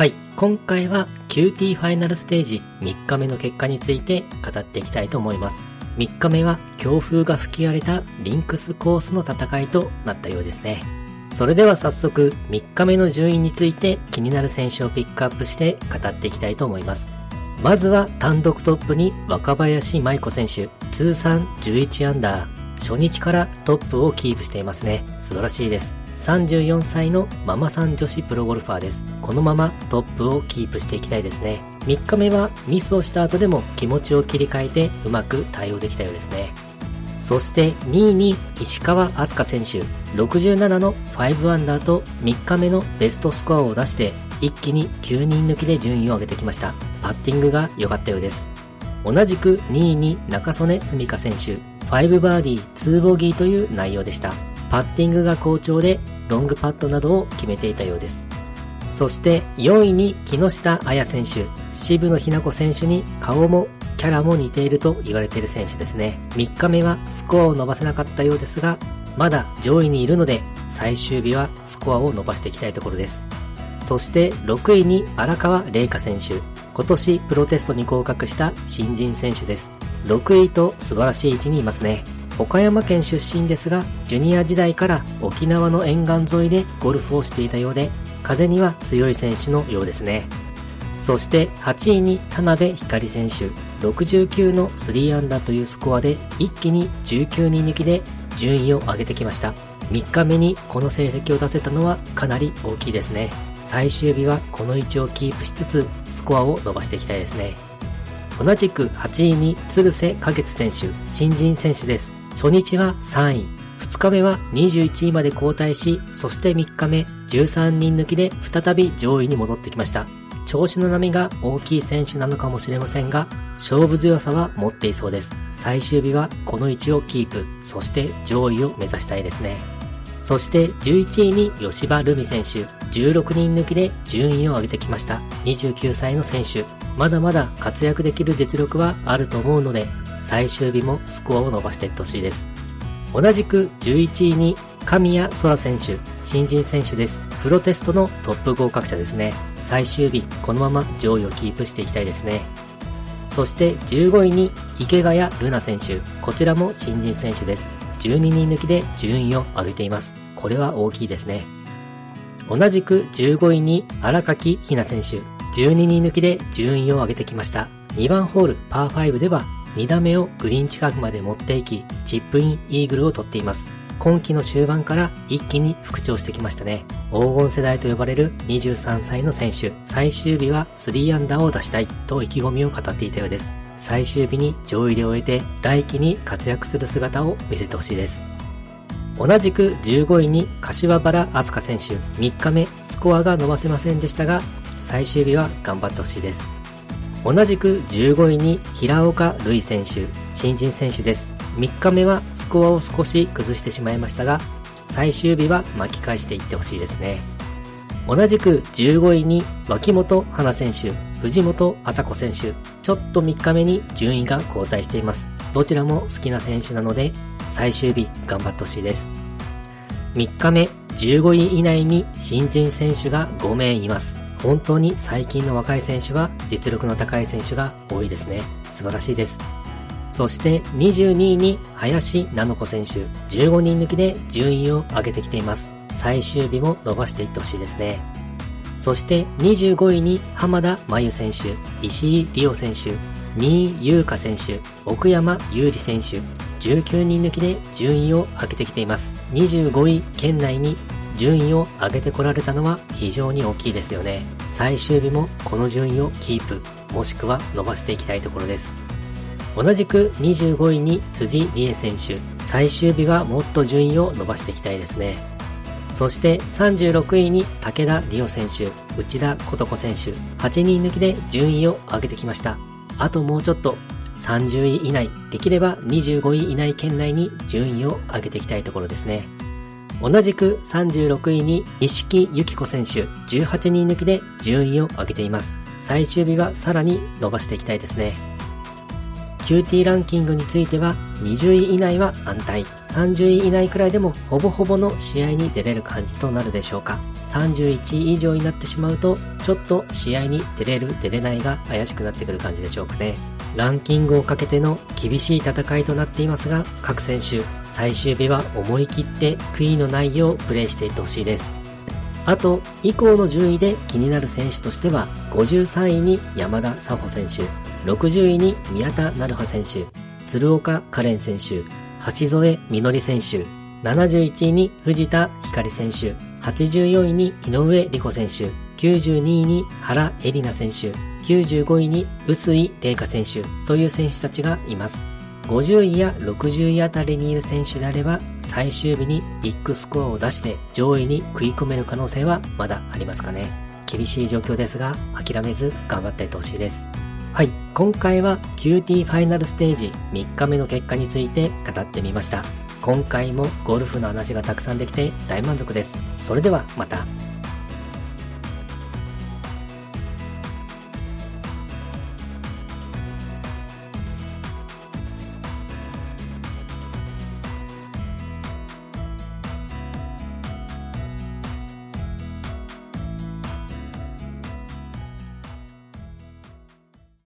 はい、今回は QT ファイナルステージ3日目の結果について語っていきたいと思います。3日目は強風が吹き荒れたリンクスコースの戦いとなったようですね。それでは早速3日目の順位について気になる選手をピックアップして語っていきたいと思います。まずは単独トップに若林舞子選手、通算11アンダー、初日からトップをキープしていますね。素晴らしいです。34歳のママさん女子プロゴルファーです。このままトップをキープしていきたいですね。3日目はミスをした後でも気持ちを切り替えてうまく対応できたようですね。そして2位に石川飛鳥選手、67の5アンダーと3日目のベストスコアを出して一気に9人抜きで順位を上げてきました。パッティングが良かったようです。同じく2位に中曽根澄香選手、5バーディー2ボギーという内容でした。パッティングが好調でロングパットなどを決めていたようです。そして4位に木下彩選手、渋野日向子選手に顔もキャラも似ていると言われている選手ですね。3日目はスコアを伸ばせなかったようですが、まだ上位にいるので最終日はスコアを伸ばしていきたいところです。そして6位に荒川玲香選手。今年プロテストに合格した新人選手です。6位と素晴らしい位置にいますね。岡山県出身ですが、ジュニア時代から沖縄の沿岸沿いでゴルフをしていたようで、風には強い選手のようですね。そして8位に田辺光選手、69の3アンダーというスコアで一気に19人抜きで順位を上げてきました。3日目にこの成績を出せたのはかなり大きいですね。最終日はこの位置をキープしつつスコアを伸ばしていきたいですね。同じく8位に鶴瀬花月選手、新人選手です。初日は3位、2日目は21位まで後退し、そして3日目13人抜きで再び上位に戻ってきました。調子の波が大きい選手なのかもしれませんが、勝負強さは持っていそうです。最終日はこの位置をキープ、そして上位を目指したいですね。そして11位に吉場ルミ選手、16人抜きで順位を上げてきました。29歳の選手、まだまだ活躍できる実力はあると思うので、最終日もスコアを伸ばしていってほしいです。同じく11位に神谷空選手、新人選手です。プロテストのトップ合格者ですね。最終日、このまま上位をキープしていきたいですね。そして15位に池谷瑠奈選手。こちらも新人選手です。12人抜きで順位を上げています。これは大きいですね。同じく15位に荒垣ひな選手。12人抜きで順位を上げてきました。2番ホールパー5では2打目をグリーン近くまで持っていき、チップインイーグルを取っています。今季の終盤から一気に復調してきましたね。黄金世代と呼ばれる23歳の選手、最終日は3アンダーを出したいと意気込みを語っていたようです。最終日に上位で終えて来季に活躍する姿を見せてほしいです。同じく15位に柏原明日香選手、3日目スコアが伸ばせませんでしたが、最終日は頑張ってほしいです。同じく15位に平岡瑠衣選手、新人選手です。3日目はスコアを少し崩してしまいましたが、最終日は巻き返していってほしいですね。同じく15位に脇本花選手、藤本麻子選手、ちょっと3日目に順位が後退しています。どちらも好きな選手なので、最終日頑張ってほしいです。3日目15位以内に新人選手が5名います。本当に最近の若い選手は実力の高い選手が多いですね。素晴らしいです。そして22位に林菜乃子選手、15人抜きで順位を上げてきています。最終日も伸ばしていってほしいですね。そして25位に浜田真由選手、石井理央選手、新井優香選手、奥山優里選手、19人抜きで順位を上げてきています。25位圏内に順位を上げてこられたのは非常に大きいですよね。最終日もこの順位をキープ、もしくは伸ばしていきたいところです。同じく25位に辻理恵選手、最終日はもっと順位を伸ばしていきたいですね。そして36位に武田理央選手、内田琴子選手、8人抜きで順位を上げてきました。あともうちょっと30位以内、できれば25位以内圏内に順位を上げていきたいところですね。同じく36位に錦由紀子選手18人抜きで順位を上げています。最終日はさらに伸ばしていきたいですね。QT ランキングについては20位以内は安泰、30位以内くらいでもほぼほぼの試合に出れる感じとなるでしょうか。31位以上になってしまうと、ちょっと試合に出れる出れないが怪しくなってくる感じでしょうかね。ランキングをかけての厳しい戦いとなっていますが、各選手、最終日は思い切って悔いのないようプレーしていってほしいです。あと、以降の順位で気になる選手としては、53位に山田佐穂選手、60位に宮田成葉選手、鶴岡カレン選手、橋添みのり選手、71位に藤田光選手、84位に井上理子選手、92位に原恵里奈選手、95位に臼井玲香選手という選手たちがいます。50位や60位あたりにいる選手であれば、最終日にビッグスコアを出して上位に食い込める可能性はまだありますかね。厳しい状況ですが、諦めず頑張っていってほしいです。はい、今回は QT ファイナルステージ3日目の結果について語ってみました。今回もゴルフの話がたくさんできて大満足です。それではまた。